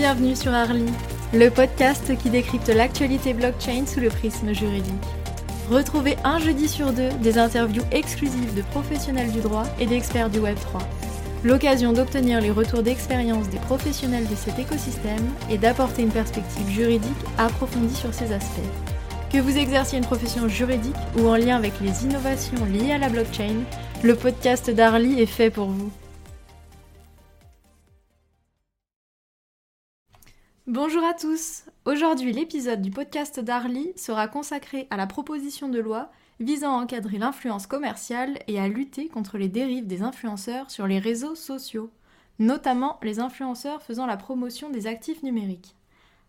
Bienvenue sur Arly, le podcast qui décrypte l'actualité blockchain sous le prisme juridique. Retrouvez un jeudi sur deux des interviews exclusives de professionnels du droit et d'experts du Web3. L'occasion d'obtenir les retours d'expérience des professionnels de cet écosystème et d'apporter une perspective juridique approfondie sur ces aspects. Que vous exerciez une profession juridique ou en lien avec les innovations liées à la blockchain, le podcast d'Arly est fait pour vous. Bonjour à tous. Aujourd'hui, l'épisode du podcast d'Arly sera consacré à la proposition de loi visant à encadrer l'influence commerciale et à lutter contre les dérives des influenceurs sur les réseaux sociaux, notamment les influenceurs faisant la promotion des actifs numériques.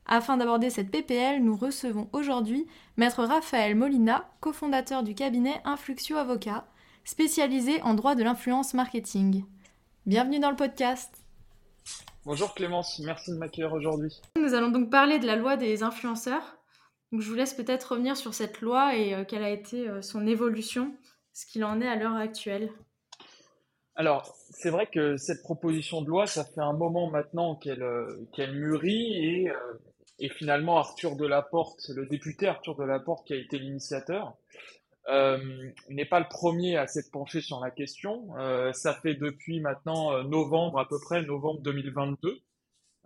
Afin d'aborder cette PPL, nous recevons aujourd'hui Maître Raphaël Molina, cofondateur du cabinet Influxio Avocat, spécialisé en droit de l'influence marketing. Bienvenue dans le podcast. Bonjour Clémence, merci de m'accueillir aujourd'hui. Nous allons donc parler de la loi des influenceurs. Donc je vous laisse peut-être revenir sur cette loi et euh, quelle a été euh, son évolution, ce qu'il en est à l'heure actuelle. Alors, c'est vrai que cette proposition de loi, ça fait un moment maintenant qu'elle euh, qu'elle mûrit et, et, finalement Arthur Delaporte, le député Arthur Delaporte qui a été l'initiateur, n'est pas le premier à s'être penché sur la question. Euh, ça fait depuis maintenant euh, novembre, à peu près novembre 2022,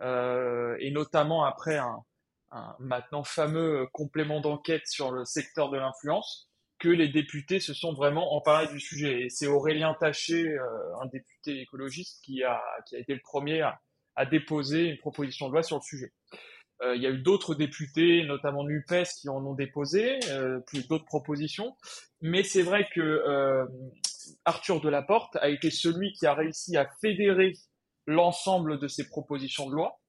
euh, et notamment après un, un, maintenant fameux complément d'enquête sur le secteur de l'influence, que les députés se sont vraiment emparés du sujet. Et c'est Aurélien Taché, euh, un député écologiste, qui a, qui a été le premier à, à déposer une proposition de loi sur le sujet. Euh, il y a eu d'autres députés, notamment NUPES, qui en ont déposé, euh, plus d'autres propositions. Mais c'est vrai que euh, Arthur Delaporte a été celui qui a réussi à fédérer l'ensemble de ces propositions de loi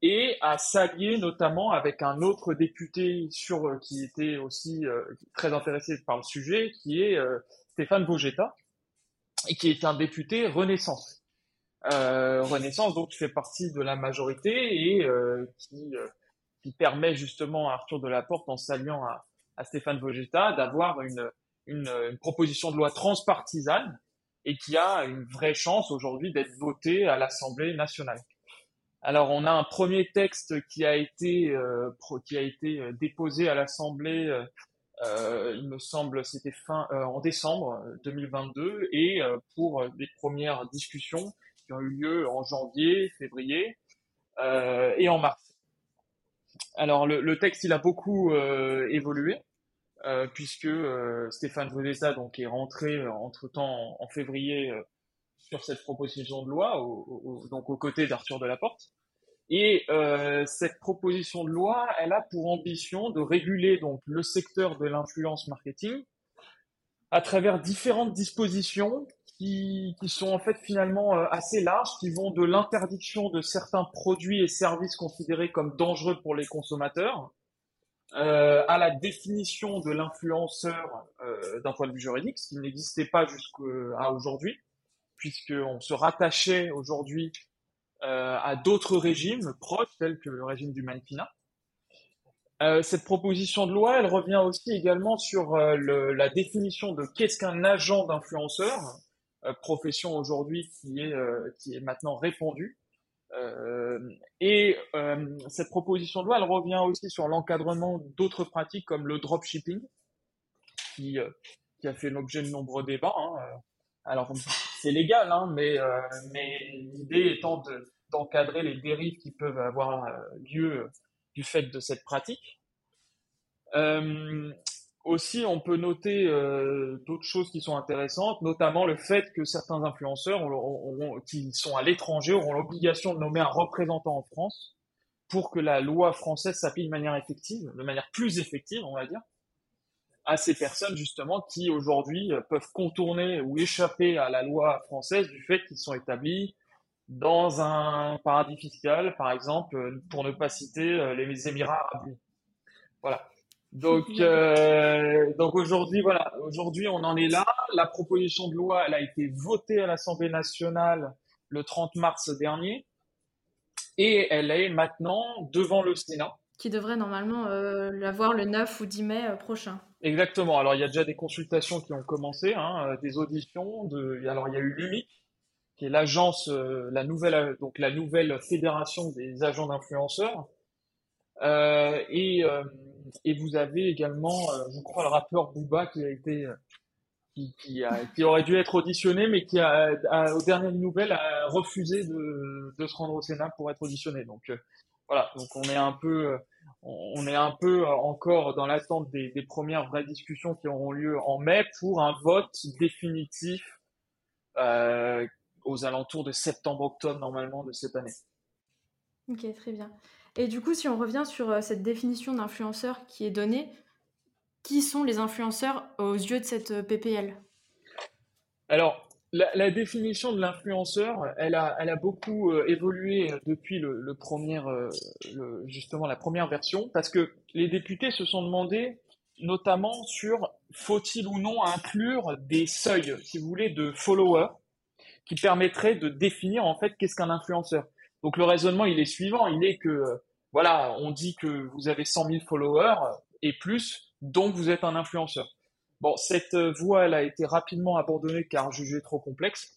et à s'allier notamment avec un autre député sur qui était aussi très intéressé par le sujet, qui est Stéphane Vogetta, et qui est un député Renaissance. Euh, Renaissance, donc, qui fait partie de la majorité et euh, qui, euh, qui permet justement à Arthur Delaporte, en s'alliant à, à, Stéphane Vogetta, d'avoir une, une, une, proposition de loi transpartisane et qui a une vraie chance aujourd'hui d'être votée à l'Assemblée nationale. Alors, on a un premier texte qui a été, euh, qui a été déposé à l'Assemblée, euh, il me semble, c'était fin en décembre 2022, et pour des premières discussions, qui ont eu lieu en janvier, février euh, et en mars. Alors le, texte il a beaucoup euh, évolué euh, puisque Stéphane Vodessa donc est rentré entre temps en, février sur cette proposition de loi, au, donc aux côtés d'Arthur Delaporte. Et cette proposition de loi, elle a pour ambition de réguler donc le secteur de l'influence marketing à travers différentes dispositions qui, sont en fait finalement euh, assez larges, qui vont de l'interdiction de certains produits et services considérés comme dangereux pour les consommateurs, euh, à la définition de l'influenceur euh, d'un point de vue juridique, ce qui n'existait pas jusqu'à aujourd'hui, puisqu'on se rattachait aujourd'hui à d'autres régimes proches, tels que le régime du mannequinat. Euh, cette proposition de loi, elle revient aussi également sur la définition de qu'est-ce qu'un agent d'influenceur, profession aujourd'hui qui est euh, qui est maintenant répandue. Euh, et cette proposition de loi, elle revient aussi sur l'encadrement d'autres pratiques comme le dropshipping, qui qui a fait l'objet de nombreux débats. Hein. Alors c'est légal, hein, mais mais l'idée étant de d'encadrer les dérives qui peuvent avoir lieu du fait de cette pratique. Euh, aussi, on peut noter euh, d'autres choses qui sont intéressantes, notamment le fait que certains influenceurs qui sont à l'étranger auront l'obligation de nommer un représentant en France pour que la loi française s'applique de manière effective, de manière plus effective, on va dire, à ces personnes justement qui aujourd'hui peuvent contourner ou échapper à la loi française du fait qu'ils sont établis dans un paradis fiscal, par exemple, pour ne pas citer euh, les Émirats arabes. Voilà. Donc, euh, donc aujourd'hui, voilà, aujourd'hui, on en est là. La proposition de loi, elle a été votée à l'Assemblée nationale le 30 mars dernier, et elle est maintenant devant le Sénat. Qui devrait normalement euh, l'avoir le 9 ou 10 mai euh, prochain. Exactement. Alors, il y a déjà des consultations qui ont commencé, hein, des auditions. De... Alors, il y a eu l'UMIC, qui est l'agence, la nouvelle, donc la nouvelle fédération des agents d'influenceurs. Et, et vous avez également, je crois, le rappeur Booba qui a été qui, qui, aurait dû être auditionné, mais qui a, aux dernières nouvelles a refusé de, de, se rendre au Sénat pour être auditionné. Donc euh, voilà, donc on est un peu, on est un peu encore dans l'attente des, premières vraies discussions qui auront lieu en mai pour un vote définitif euh, aux alentours de septembre-octobre normalement de cette année. Ok, très bien. Et du coup, si on revient sur euh, cette définition d'influenceur qui est donnée, qui sont les influenceurs aux yeux de cette euh, PPL Alors, la, définition de l'influenceur, elle a, beaucoup euh, évolué depuis le, euh, justement la première version, parce que les députés se sont demandé notamment sur faut-il ou non inclure des seuils, si vous voulez, de followers qui permettraient de définir en fait qu'est-ce qu'un influenceur? Donc le raisonnement, il est suivant, il est que voilà, on dit que vous avez 100 000 followers et plus, donc vous êtes un influenceur. Bon, cette euh, voie, elle a été rapidement abandonnée car jugée trop complexe.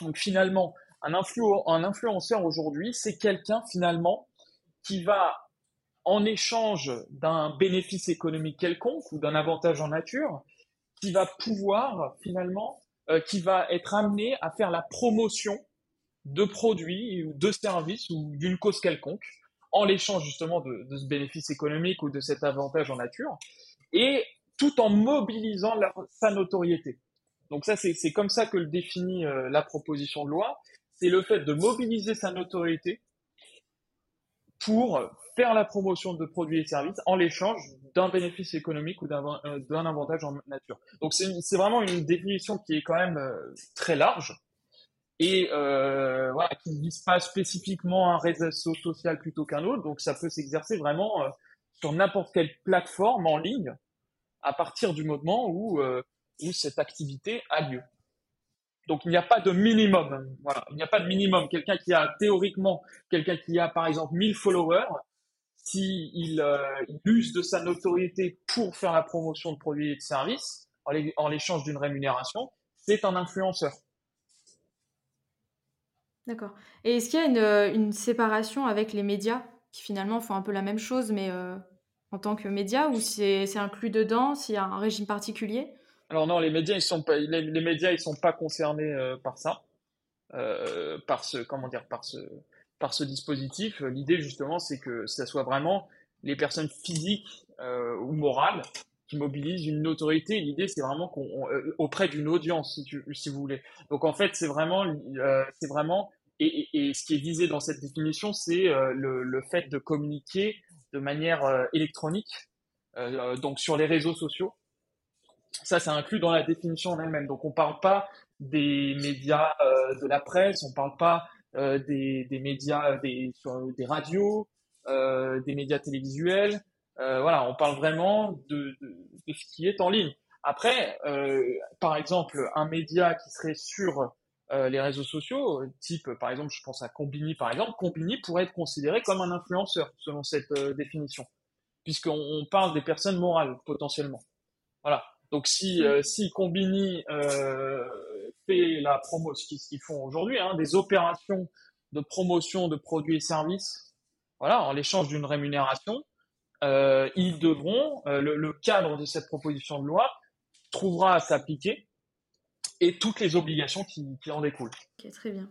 Donc finalement, un, influenceur aujourd'hui, c'est quelqu'un finalement qui va, en échange d'un bénéfice économique quelconque ou d'un avantage en nature, qui va pouvoir finalement, euh, qui va être amené à faire la promotion de produits ou de services ou d'une cause quelconque en l'échange justement de, ce bénéfice économique ou de cet avantage en nature et tout en mobilisant sa notoriété. Donc ça, c'est comme ça que le définit euh, la proposition de loi. C'est le fait de mobiliser sa notoriété pour faire la promotion de produits et services en l'échange d'un bénéfice économique ou d'un euh, avantage en nature. Donc c'est vraiment une définition qui est quand même euh, très large et euh, qui ne vise pas spécifiquement un réseau social plutôt qu'un autre. Donc ça peut s'exercer vraiment sur n'importe quelle plateforme en ligne à partir du moment où, euh, où cette activité a lieu. Donc il n'y a pas de minimum. Voilà, il n'y a pas de minimum. Quelqu'un qui a théoriquement, quelqu'un qui a par exemple 1000 followers, si il, euh, use de sa notoriété pour faire la promotion de produits et de services en l'échange d'une rémunération, c'est un influenceur. D'accord. Et est-ce qu'il y a une, une, séparation avec les médias qui finalement font un peu la même chose, mais euh, en tant que média, ou c'est inclus dedans, s'il y a un régime particulier? Alors non, les médias, ils sont pas, les, médias, ils sont pas concernés euh, par ça, euh, par ce, comment dire, par ce, par ce dispositif. L'idée justement, c'est que ça soit vraiment les personnes physiques ou morales qui mobilisent une autorité. L'idée, c'est vraiment qu'on auprès d'une audience, si, tu, si vous voulez. Donc en fait, c'est vraiment, c'est vraiment et, ce qui est visé dans cette définition, c'est euh, le, fait de communiquer de manière euh, électronique, euh, donc sur les réseaux sociaux. Ça, c'est inclus dans la définition en elle-même. Donc, on ne parle pas des médias de la presse, on ne parle pas des, médias, des, radios, des médias télévisuels. voilà, on parle vraiment de, ce qui est en ligne. Après, par exemple, un média qui serait sur euh, les réseaux sociaux, type par exemple, je pense à Combini par exemple, Combini pourrait être considéré comme un influenceur selon cette euh, définition, puisqu'on parle des personnes morales potentiellement. Voilà. Donc si euh, si Combini fait la promo, ce qu'ils font aujourd'hui, hein, des opérations de promotion de produits et services, voilà, en l'échange d'une rémunération, ils devront le, le cadre de cette proposition de loi trouvera à s'appliquer et toutes les obligations qui, en découlent. Ok, très bien.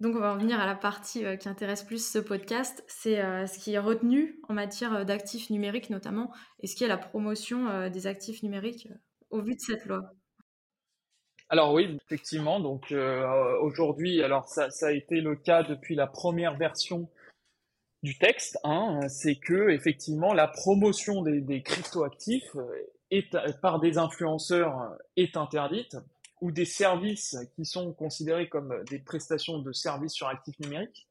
Donc on va en venir à la partie euh, qui intéresse plus ce podcast, c'est euh, ce qui est retenu en matière euh, d'actifs numériques notamment, et ce qui est la promotion des actifs numériques au vu de cette loi. Alors oui, effectivement. Donc aujourd'hui, alors ça, a été le cas depuis la première version du texte, hein, c'est que effectivement la promotion des, des cryptoactifs est, par des influenceurs est interdite ou des services qui sont considérés comme des prestations de services sur actifs numériques,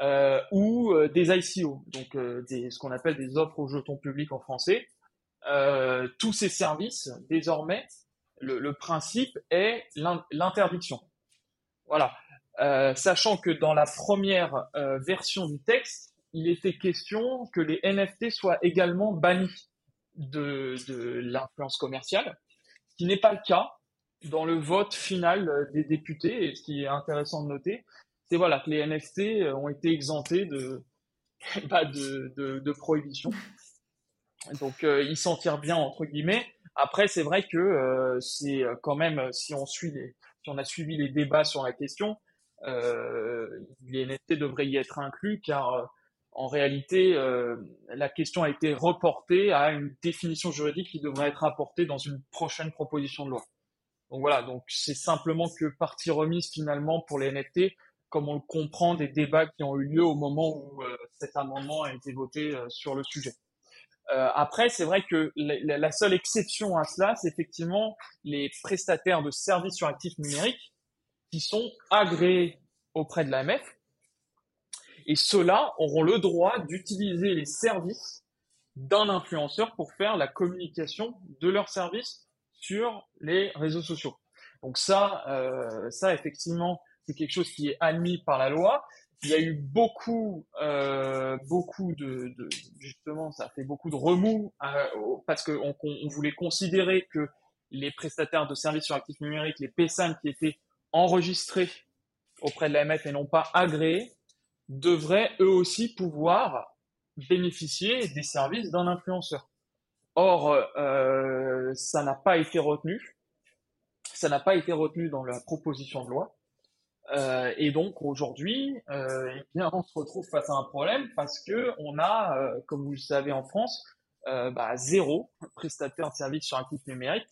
euh, ou euh, des ICO, donc euh, des, ce qu'on appelle des offres aux jetons publics en français. Euh, tous ces services, désormais, le, le principe est l'interdiction. Voilà. Euh, sachant que dans la première version du texte, il était question que les NFT soient également bannis de, de l'influence commerciale, ce qui n'est pas le cas dans le vote final des députés. Et ce qui est intéressant de noter, c'est voilà que les NFT ont été exemptés de, bah, de, de, de prohibition. Donc ils s'en tirent bien entre guillemets. Après, c'est vrai que c'est quand même, si on suit les, si on a suivi les débats sur la question, euh, les NFT devraient y être inclus car euh, en réalité, euh, la question a été reportée à une définition juridique qui devrait être apportée dans une prochaine proposition de loi. Donc voilà, donc c'est simplement que partie remise finalement pour les NFT, comme on le comprend des débats qui ont eu lieu au moment où cet amendement a été voté sur le sujet. Euh, après, c'est vrai que la, la, seule exception à cela, c'est effectivement les prestataires de services sur actifs numériques qui sont agréés auprès de l'AMF. Et ceux-là auront le droit d'utiliser les services d'un influenceur pour faire la communication de leurs services sur les réseaux sociaux. Donc ça, euh, ça effectivement, c'est quelque chose qui est admis par la loi. Il y a eu beaucoup, euh, beaucoup de, justement, ça a fait beaucoup de remous euh, parce qu'on on voulait considérer que les prestataires de services sur actifs numériques, les PSAN qui étaient enregistrés auprès de l'AMF et non pas agréés, devraient eux aussi pouvoir bénéficier des services d'un influenceur. Or, euh, ça n'a pas été retenu. Ça n'a pas été retenu dans la proposition de loi. Euh, et donc aujourd'hui, euh, eh bien, on se retrouve face à un problème parce que on a, euh, comme vous le savez en France, euh, bah, zéro prestataire de service sur un kit numérique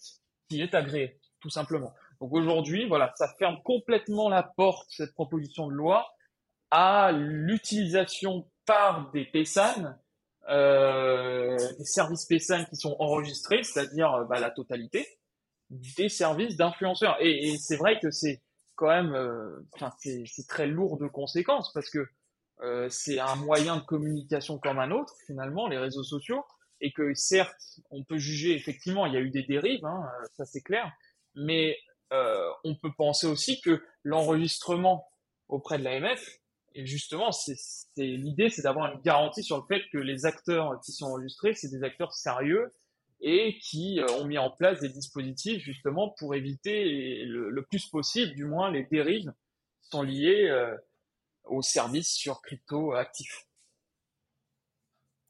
qui est agréé, tout simplement. Donc aujourd'hui, voilà, ça ferme complètement la porte, cette proposition de loi, à l'utilisation par des PSAN, euh, des services PSAN qui sont enregistrés, c'est-à-dire euh, bah, la totalité, des services d'influenceurs. Et, c'est vrai que c'est quand même, euh, c'est très lourd de conséquences parce que euh, c'est un moyen de communication comme un autre, finalement, les réseaux sociaux, et que certes, on peut juger, effectivement, il y a eu des dérives, hein, ça c'est clair, mais on peut penser aussi que l'enregistrement auprès de l'AMF, et justement, c'est l'idée, c'est d'avoir une garantie sur le fait que les acteurs qui sont enregistrés, c'est des acteurs sérieux et qui euh, ont mis en place des dispositifs justement pour éviter le, plus possible, du moins, les dérives qui sont liées euh, aux services sur crypto actifs.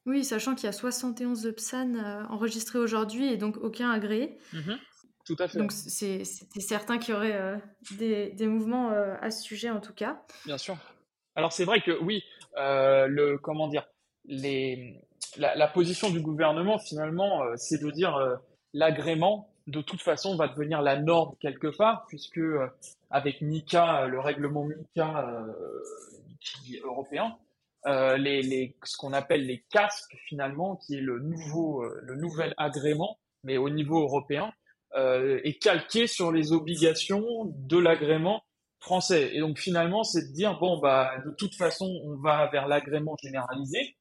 Oui, sachant qu'il y a 71 PSAN enregistrés aujourd'hui et donc aucun agréé. Mm-hmm. Tout à fait. Donc c'était certain qu'il y aurait euh, des, des, mouvements euh, à ce sujet en tout cas. Bien sûr. Alors c'est vrai que oui, euh, le comment dire, la, position du gouvernement finalement, c'est de dire l'agrément de toute façon va devenir la norme quelque part puisque avec MICA, le règlement MICA européen, ce qu'on appelle les casques finalement, qui est le nouveau, le nouvel agrément, mais au niveau européen, euh, est calqué sur les obligations de l'agrément français. Et donc finalement, c'est de dire bon bah de toute façon, on va vers l'agrément généralisé.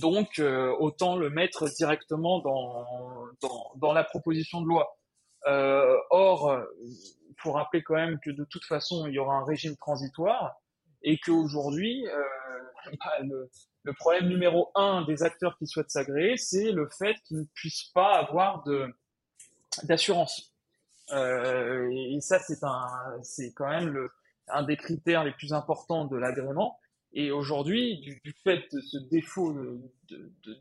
Donc euh, autant le mettre directement dans, dans, dans la proposition de loi. Euh, or, il faut rappeler quand même que de toute façon, il y aura un régime transitoire et qu'aujourd'hui, euh, bah, le, le, problème numéro un des acteurs qui souhaitent s'agréer, c'est le fait qu'ils ne puissent pas avoir de, d'assurance. Euh, et ça, c'est un, c'est quand même un des critères les plus importants de l'agrément. Et aujourd'hui, du, fait de ce défaut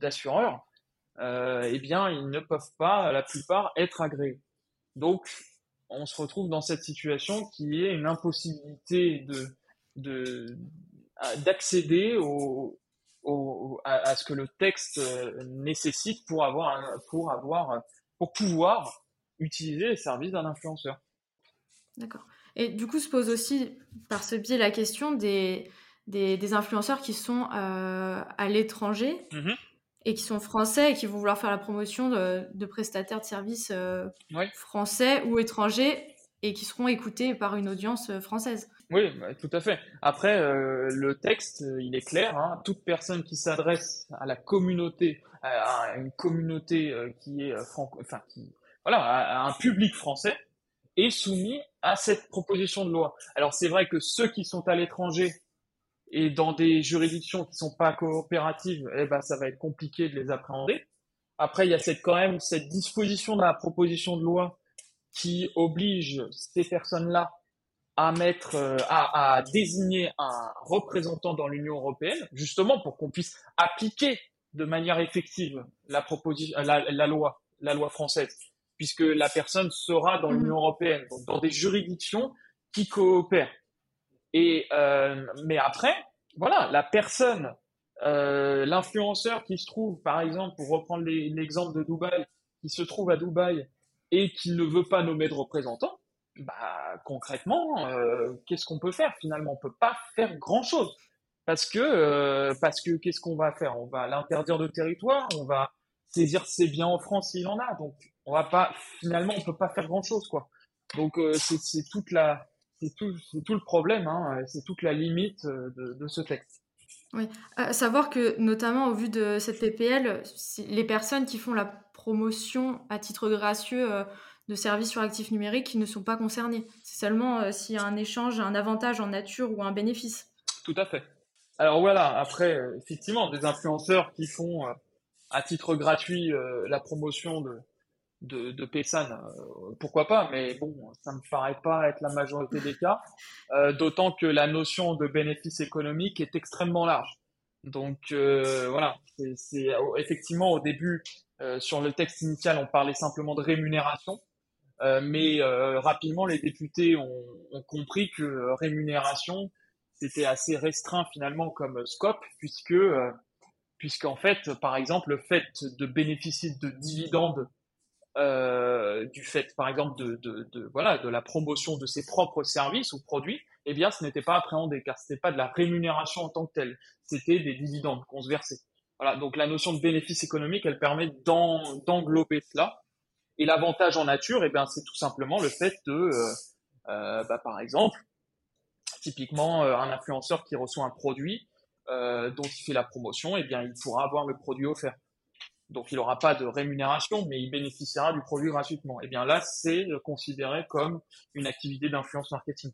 d'assureur, euh, eh bien, ils ne peuvent pas, la plupart, être agréés. Donc, on se retrouve dans cette situation qui est une impossibilité de, de d'accéder à, à, ce que le texte nécessite pour avoir, pour avoir, pour pouvoir utiliser les services d'un influenceur. D'accord. Et du coup, se pose aussi par ce biais la question des, des, influenceurs qui sont euh, à l'étranger mhm. et qui sont français et qui vont vouloir faire la promotion de, prestataires de services euh, français ou étrangers et qui seront écoutés par une audience euh, française. Oui, bah, tout à fait. Après, le texte, il est clair. Hein. toute personne qui s'adresse à la communauté, à une communauté qui est franco, enfin qui voilà, un public français est soumis à cette proposition de loi. Alors c'est vrai que ceux qui sont à l'étranger et dans des juridictions qui sont pas coopératives, eh ben ça va être compliqué de les appréhender. Après il y a cette quand même cette disposition de la proposition de loi qui oblige ces personnes-là à mettre, euh, à, désigner un représentant dans l'Union européenne, justement pour qu'on puisse appliquer de manière effective la, la, loi, la loi française, puisque la personne sera dans l'Union mhm. européenne, donc dans des juridictions qui coopèrent. Et euh, mais après, voilà, la personne, euh, l'influenceur qui se trouve, par exemple, pour reprendre l'exemple de Dubaï, qui se trouve à Dubaï et qui ne veut pas nommer de représentant, bah concrètement, euh, qu'est-ce qu'on peut faire finalement? On peut pas faire grand-chose parce que parce que qu'est-ce qu'on va faire? On va l'interdire de territoire, on va saisir ses biens en France s'il en a. Donc on va pas finalement on peut pas faire grand-chose quoi. Donc euh, c'est toute la c'est tout, tout, le problème, hein, c'est toute la limite de, de ce texte. Oui, à savoir que notamment au vu de cette PPL, les personnes qui font la promotion à titre gracieux de services sur actifs numériques ne sont pas concernés. C'est seulement euh, s'il y a un échange, un avantage en nature ou un bénéfice. Tout à fait. Alors voilà, après, euh, effectivement, des influenceurs qui font euh, à titre gratuit la promotion de, de, de pourquoi pas, mais bon, ça me paraît pas être la majorité des cas, d'autant que la notion de bénéfice économique est extrêmement large. Donc voilà, c'est effectivement au début, sur le texte initial, on parlait simplement de rémunération. Euh, mais euh, rapidement, les députés ont, ont compris que rémunération, c'était assez restreint finalement comme scope, puisque euh, puisqu'en fait, par exemple, le fait de bénéficier de dividendes euh, du fait, par exemple, de, de, de, voilà, de la promotion de ses propres services ou produits, eh bien, ce n'était pas appréhendé, car ce n'était pas de la rémunération en tant que telle, c'était des dividendes qu'on se versait. Voilà, donc la notion de bénéfice économique, elle permet d'englober cela. Et l'avantage en nature, eh bien, c'est tout simplement le fait de, euh, euh, bah, par exemple, typiquement euh, un influenceur qui reçoit un produit dont il fait la promotion, eh bien, il pourra avoir le produit offert. Donc, il n'aura pas de rémunération, mais il bénéficiera du produit gratuitement. Et eh bien là, c'est considéré comme une activité d'influence marketing.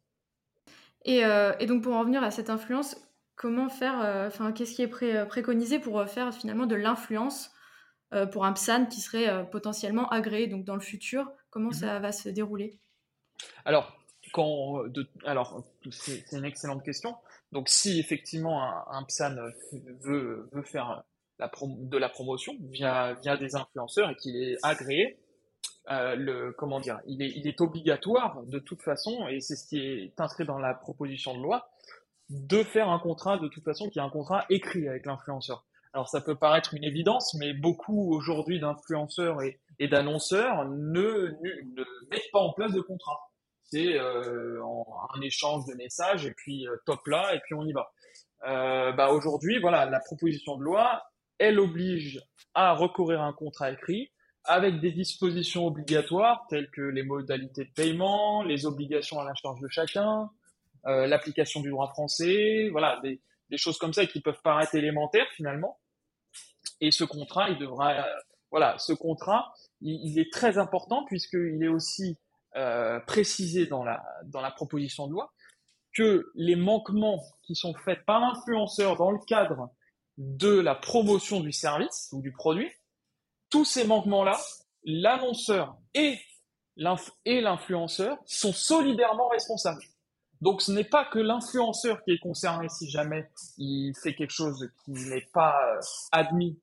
Et, et, donc, pour en revenir à cette influence, comment faire, enfin, qu'est-ce qui est préconisé pour faire finalement de l'influence euh, pour un PSAN qui serait euh, potentiellement agréé donc dans le futur? Comment mhm. ça va se dérouler? Alors, quand, alors c'est une excellente question. Donc, si effectivement un, PSAN veut, veut faire de la promotion via, via des influenceurs et qu'il est agréé, euh, le, comment dire, il est, il est obligatoire de toute façon, et c'est ce qui est inscrit dans la proposition de loi, de faire un contrat de toute façon qui est un contrat écrit avec l'influenceur. Alors ça peut paraître une évidence, mais beaucoup aujourd'hui d'influenceurs et, d'annonceurs ne, ne, mettent pas en place de contrat. C'est euh, un échange de messages et puis euh, top là et puis on y va. Euh, bah aujourd'hui, voilà, la proposition de loi, elle oblige à recourir à un contrat écrit avec des dispositions obligatoires telles que les modalités de paiement, les obligations à la charge de chacun, euh, l'application du droit français, voilà, des, choses comme ça qui peuvent paraître élémentaires finalement. Et ce contrat, il euh, est très important puisqu'il est aussi euh, précisé dans la dans la proposition de loi que les manquements qui sont faits par l'influenceur dans le cadre de la promotion du service ou du produit, tous ces manquements-là, l'annonceur et l'influenceur sont solidairement responsables. Donc ce n'est pas que l'influenceur qui est concerné si jamais il fait quelque chose qui n'est pas euh, admis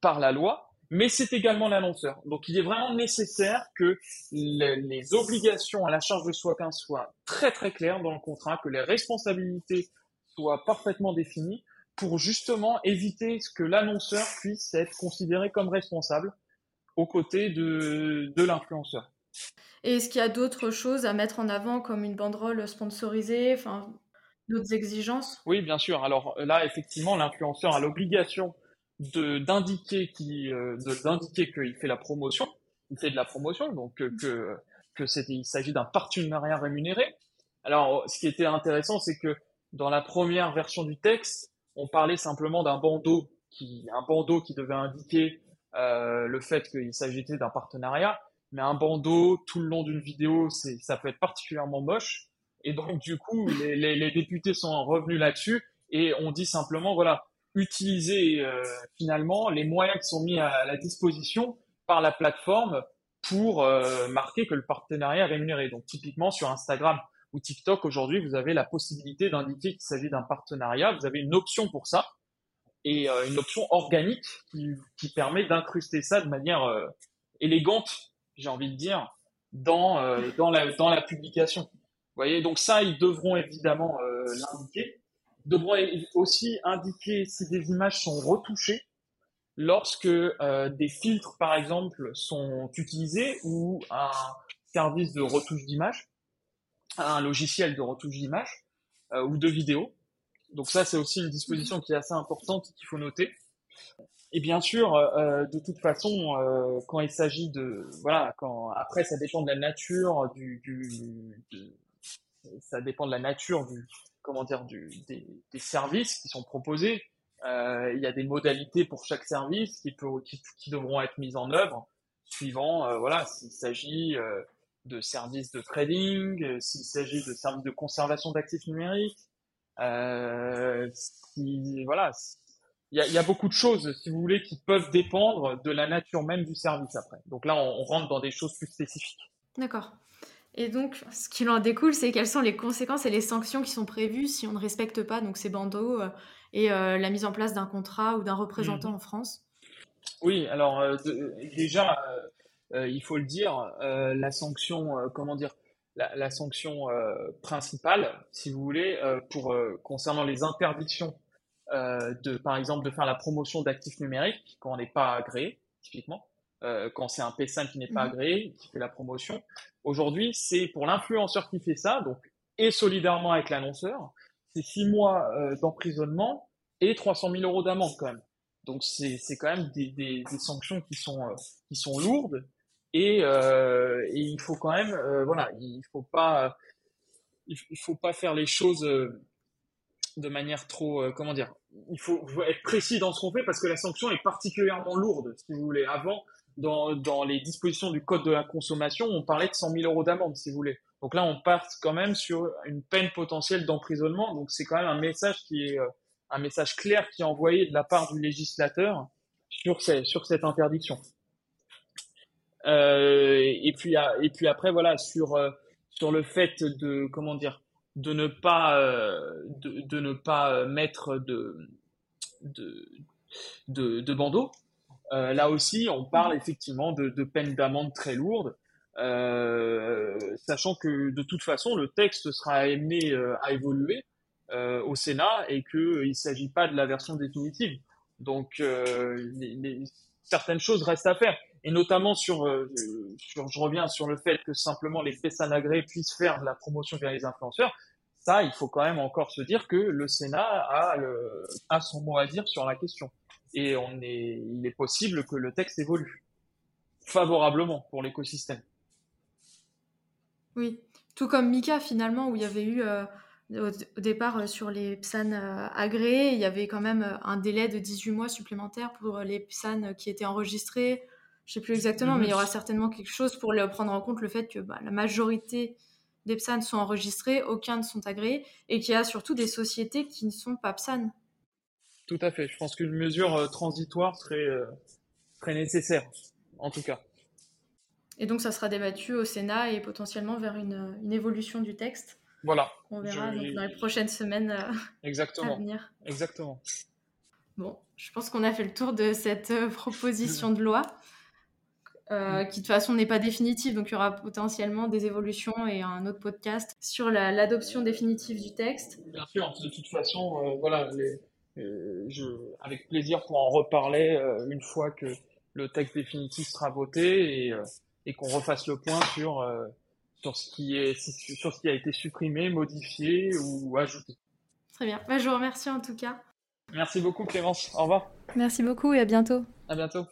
par la loi, mais c'est également l'annonceur. Donc il est vraiment nécessaire que les, obligations à la charge de chacun soient très très claires dans le contrat, que les responsabilités soient parfaitement définies pour justement éviter que l'annonceur puisse être considéré comme responsable aux côtés de, de l'influenceur. Et est-ce qu'il y a d'autres choses à mettre en avant comme une banderole sponsorisée, enfin d'autres exigences? Oui, bien sûr. Alors là, effectivement, l'influenceur a l'obligation de d'indiquer qui euh, qu'il fait la promotion, il fait de la promotion, donc euh, que que il s'agit d'un partenariat rémunéré. Alors, ce qui était intéressant, c'est que dans la première version du texte, on parlait simplement d'un bandeau qui un bandeau qui devait indiquer euh, le fait qu'il s'agissait d'un partenariat mais un bandeau tout le long d'une vidéo, c'est, ça peut être particulièrement moche. Et donc, du coup, les, les, les députés sont revenus là-dessus et on dit simplement, voilà, utiliser euh, finalement les moyens qui sont mis à la disposition par la plateforme pour marquer que le partenariat est rémunéré. Donc typiquement sur Instagram ou TikTok aujourd'hui, vous avez la possibilité d'indiquer qu'il s'agit d'un partenariat. Vous avez une option pour ça et une option organique qui, permet d'incruster ça de manière élégante, j'ai envie de dire, dans, euh, dans, la, dans la publication. Vous voyez, donc ça, ils devront évidemment euh, l'indiquer. Ils devront aussi indiquer si des images sont retouchées lorsque euh, des filtres, par exemple, sont utilisés ou un service de retouche d'image, un logiciel de retouche d'image ou de vidéo. Donc ça, c'est aussi une disposition qui est assez importante qu'il faut noter. Et bien sûr, euh, euh, de toute façon, euh, quand il s'agit de voilà, quand après ça dépend de la nature du, ça dépend de la nature du comment dire des, services qui sont proposés. il y a des modalités pour chaque service qui peut qui devront être mises en œuvre suivant voilà s'il s'agit de services de trading, s'il s'agit de services de conservation d'actifs numériques, euh, si, voilà, il y a, beaucoup de choses, si vous voulez, qui peuvent dépendre de la nature même du service après. Donc là, on, rentre dans des choses plus spécifiques. D'accord. Et donc, ce qui en découle, c'est quelles sont les conséquences et les sanctions qui sont prévues si on ne respecte pas donc ces bandeaux euh, et euh, la mise en place d'un contrat ou d'un représentant mhm. en France? Oui, alors euh, déjà, il faut le dire, la sanction, comment dire, la, la sanction principale, si vous voulez, pour concernant les interdictions euh, de, par exemple, de faire la promotion d'actifs numériques quand on n'est pas agréé, typiquement. Euh, quand c'est un PSAN qui n'est pas mhm. agréé, qui fait la promotion. Aujourd'hui, c'est pour l'influenceur qui fait ça, donc et solidairement avec l'annonceur, c'est six mois euh, d'emprisonnement et 300 000 euros d'amende quand même. Donc c'est c'est quand même des, des, des, sanctions qui sont euh, qui sont lourdes et, euh, et il faut quand même euh, voilà il faut pas il faut pas faire les choses de manière trop, euh, comment dire, il faut, être précis dans ce qu'on fait parce que la sanction est particulièrement lourde, si vous voulez. Avant, dans, dans les dispositions du code de la consommation, on parlait de 100 000 euros d'amende, si vous voulez. Donc là, on part quand même sur une peine potentielle d'emprisonnement. Donc c'est quand même un message qui est euh, un message clair qui est envoyé de la part du législateur sur, ces, sur cette interdiction. Euh, et puis et puis après voilà sur euh, sur le fait de comment dire de ne pas euh, de, ne pas mettre de de, de, de bandeau. Euh, là aussi, on parle effectivement de, de peines d'amende très lourdes, euh, sachant que de toute façon, le texte sera amené euh, à évoluer euh, au Sénat et qu'il ne s'agit pas de la version définitive. Donc, certaines choses restent à faire et notamment sur, sur, je reviens sur le fait que simplement les agréés puissent faire de la promotion vers les influenceurs. Ça, il faut quand même encore se dire que le Sénat a, son mot à dire sur la question. Et on est, il est possible que le texte évolue favorablement pour l'écosystème. Oui, tout comme Mika finalement, où il y avait eu euh, au, départ euh, sur les PSAN euh, agréés, il y avait quand même un délai de 18 mois supplémentaires pour les PSAN qui étaient enregistrés je sais plus exactement, mais il y aura certainement quelque chose pour prendre en compte le fait que bah, la majorité des PSAN sont enregistrés, aucun ne sont agréés, et qu'il y a surtout des sociétés qui ne sont pas PSAN. Tout à fait. Je pense qu'une mesure euh, transitoire serait, euh, serait nécessaire, en tout cas. Et donc, ça sera débattu au Sénat et potentiellement vers une, une évolution du texte. Voilà. On verra dans les prochaines semaines euh, Exactement. à venir. Exactement. Bon, je pense qu'on a fait le tour de cette proposition de loi. Euh, qui de toute façon n'est pas définitive, donc il y aura potentiellement des évolutions et un autre podcast sur l'adoption définitive du texte. Bien sûr, de toute façon, euh, voilà, les, euh, je, avec plaisir pour en reparler une fois que le texte définitif sera voté et, et qu'on refasse le point sur, sur, ce qui est, sur ce qui a été supprimé, modifié ou ajouté. Très bien, bah, je vous remercie en tout cas. Merci beaucoup Clémence, au revoir. Merci beaucoup et à bientôt. À bientôt.